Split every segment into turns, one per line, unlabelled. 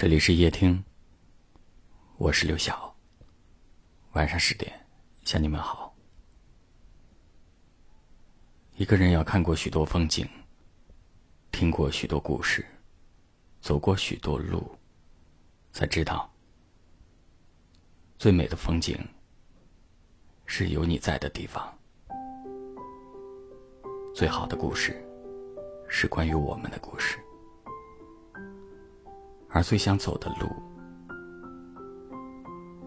这里是夜听，我是刘晓。晚上十点向你们好。一个人要看过许多风景，听过许多故事，走过许多路，才知道最美的风景是有你在的地方。最好的故事是关于我们的故事。而最想走的路，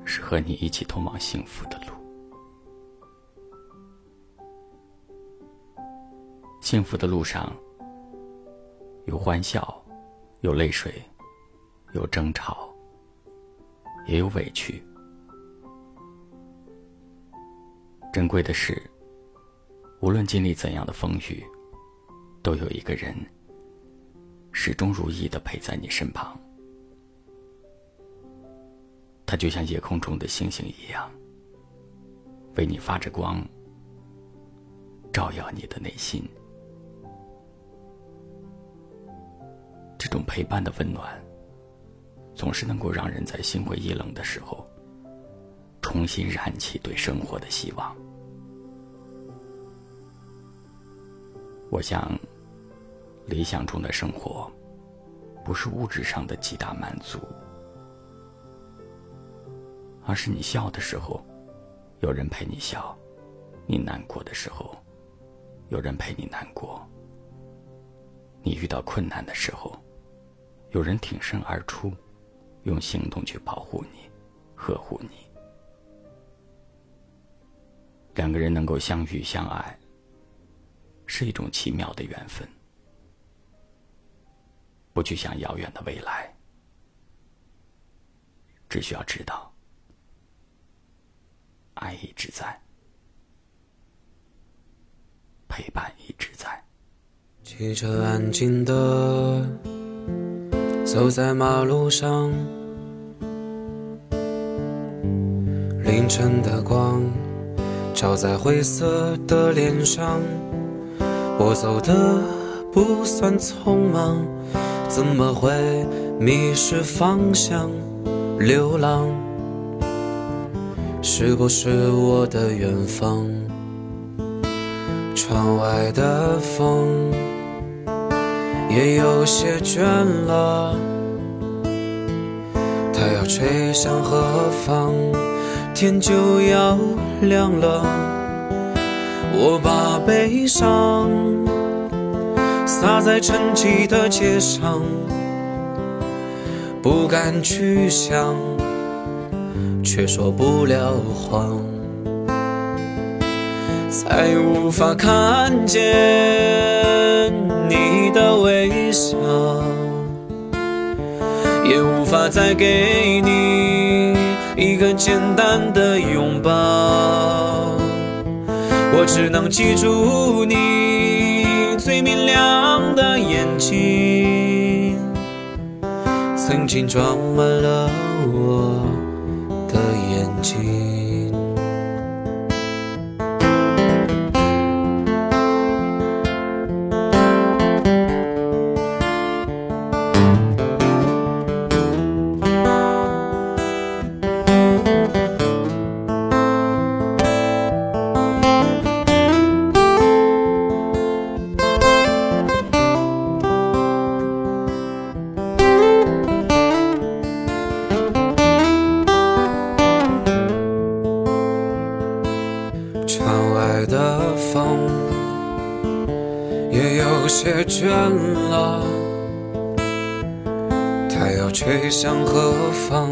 是和你一起通往幸福的路。幸福的路上，有欢笑，有泪水，有争吵，也有委屈。珍贵的是，无论经历怎样的风雨，都有一个人始终如一的陪在你身旁。它就像夜空中的星星一样，为你发着光，照耀你的内心。这种陪伴的温暖，总是能够让人在心灰意冷的时候，重新燃起对生活的希望。我想，理想中的生活，不是物质上的极大满足。而是你笑的时候，有人陪你笑；你难过的时候，有人陪你难过。你遇到困难的时候，有人挺身而出，用行动去保护你、呵护你。两个人能够相遇相爱，是一种奇妙的缘分。不去想遥远的未来，只需要知道。爱一直在，陪伴一直在。
汽车安静的走在马路上，凌晨的光照在灰色的脸上。我走的不算匆忙，怎么会迷失方向，流浪？是不是我的远方？窗外的风也有些倦了，它要吹向何方？天就要亮了。我把悲伤洒在沉寂的街上，不敢去想。却说不了谎，再无法看见你的微笑，也无法再给你一个简单的拥抱。我只能记住你最明亮的眼睛，曾经装满了我。的有些倦了，它要吹向何方？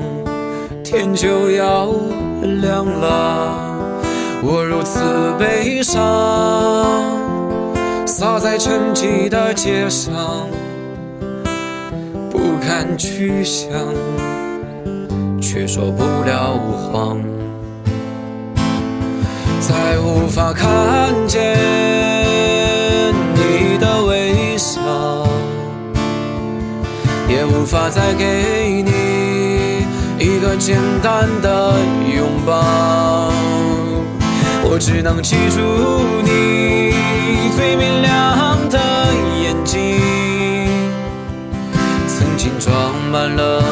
天就要亮了。我如此悲伤，洒在沉寂的街上，不敢去想，却说不了谎。再无法看见无法再给你一个简单的拥抱。我只能记住你最明亮的眼睛，曾经装满了。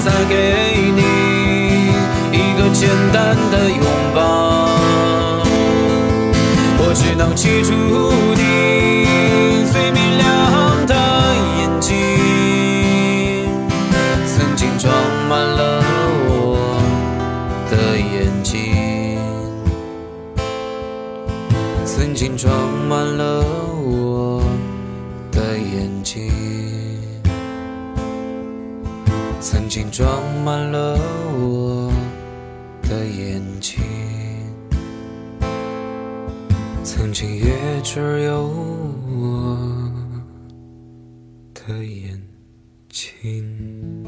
再给你一个简单的拥抱。我只能记住你最明亮的眼睛。曾经装满了我的眼睛。曾经装满了我的眼睛。曾经装满了我的眼睛，曾经也只有我的眼睛。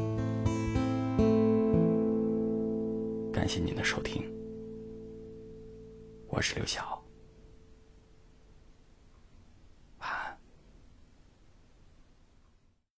感谢您的收听，我是刘晓。